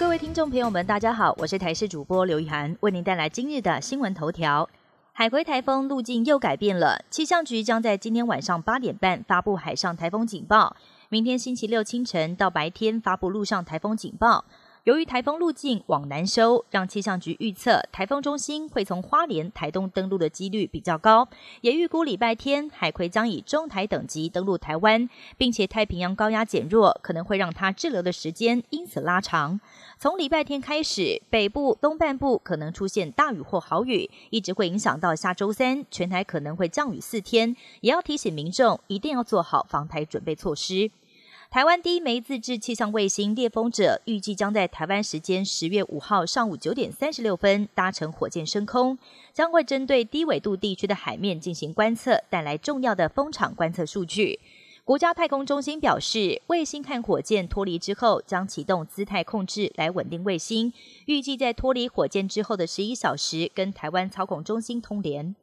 各位听众朋友们，大家好，我是台视主播刘雨涵，为您带来今日的新闻头条。海葵台风路径又改变了，气象局将在今天晚上八点半发布海上台风警报，明天星期六清晨到白天发布陆上台风警报。由于台风路径往南收，让气象局预测台风中心会从花莲、台东登陆的几率比较高，也预估礼拜天海葵将以中台等级登陆台湾，并且太平洋高压减弱，可能会让它滞留的时间因此拉长。从礼拜天开始，北部、东半部可能出现大雨或豪雨，一直会影响到下周三，全台可能会降雨四天，也要提醒民众一定要做好防台准备措施。台湾第一枚自制气象卫星“猎风者”预计将在台湾时间十月五号上午九点三十六分搭乘火箭升空，将会针对低纬度地区的海面进行观测，带来重要的风场观测数据。国家太空中心表示，卫星看火箭脱离之后，将启动姿态控制来稳定卫星，预计在脱离火箭之后的十一小时跟台湾操控中心通联。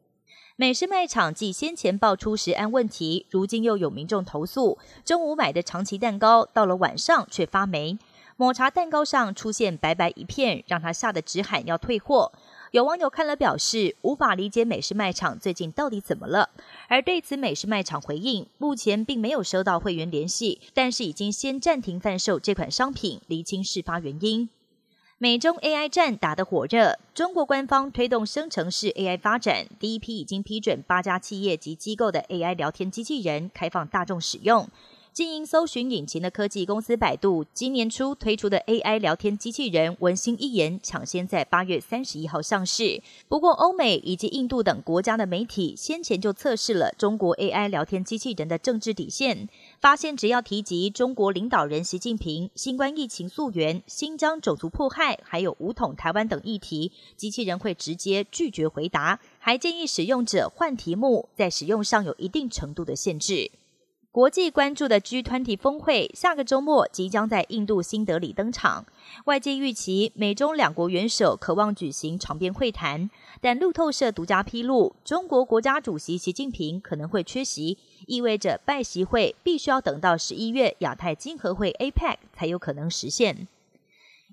美式卖场继先前爆出食安问题，如今又有民众投诉，中午买的长崎蛋糕到了晚上却发霉，抹茶蛋糕上出现白白一片，让他吓得直喊要退货。有网友看了表示无法理解美式卖场最近到底怎么了，而对此美式卖场回应，目前并没有收到会员联系，但是已经先暂停贩售这款商品，厘清事发原因。美中 AI 战打得火热，中国官方推动生成式 AI 发展，第一批已经批准八家企业及机构的 AI 聊天机器人开放大众使用。经营搜寻引擎的科技公司百度，今年初推出的 AI 聊天机器人文心一言，抢先在八月三十一号上市。不过，欧美以及印度等国家的媒体先前就测试了中国 AI 聊天机器人的政治底线，发现只要提及中国领导人习近平、新冠疫情溯源、新疆种族迫害，还有武统台湾等议题，机器人会直接拒绝回答，还建议使用者换题目，在使用上有一定程度的限制。国际关注的 G20 峰会下个周末即将在印度新德里登场，外界预期美中两国元首渴望举行场边会谈，但路透社独家披露，中国国家主席习近平可能会缺席，意味着拜习会必须要等到十一月亚太经合会 APEC 才有可能实现。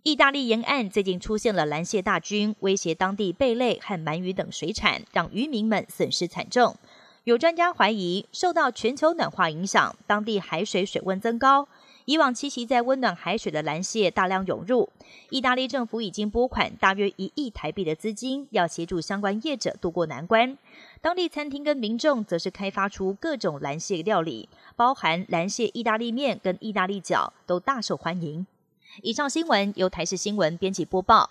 意大利沿岸最近出现了蓝蟹大军，威胁当地贝类和鳗鱼等水产，让渔民们损失惨重。有专家怀疑，受到全球暖化影响，当地海水水温增高，以往栖息在温暖海水的蓝蟹大量涌入。意大利政府已经拨款大约一亿台币的资金，要协助相关业者渡过难关。当地餐厅跟民众则是开发出各种蓝蟹料理，包含蓝蟹意大利面跟意大利饺，都大受欢迎。以上新闻由台视新闻编辑播报。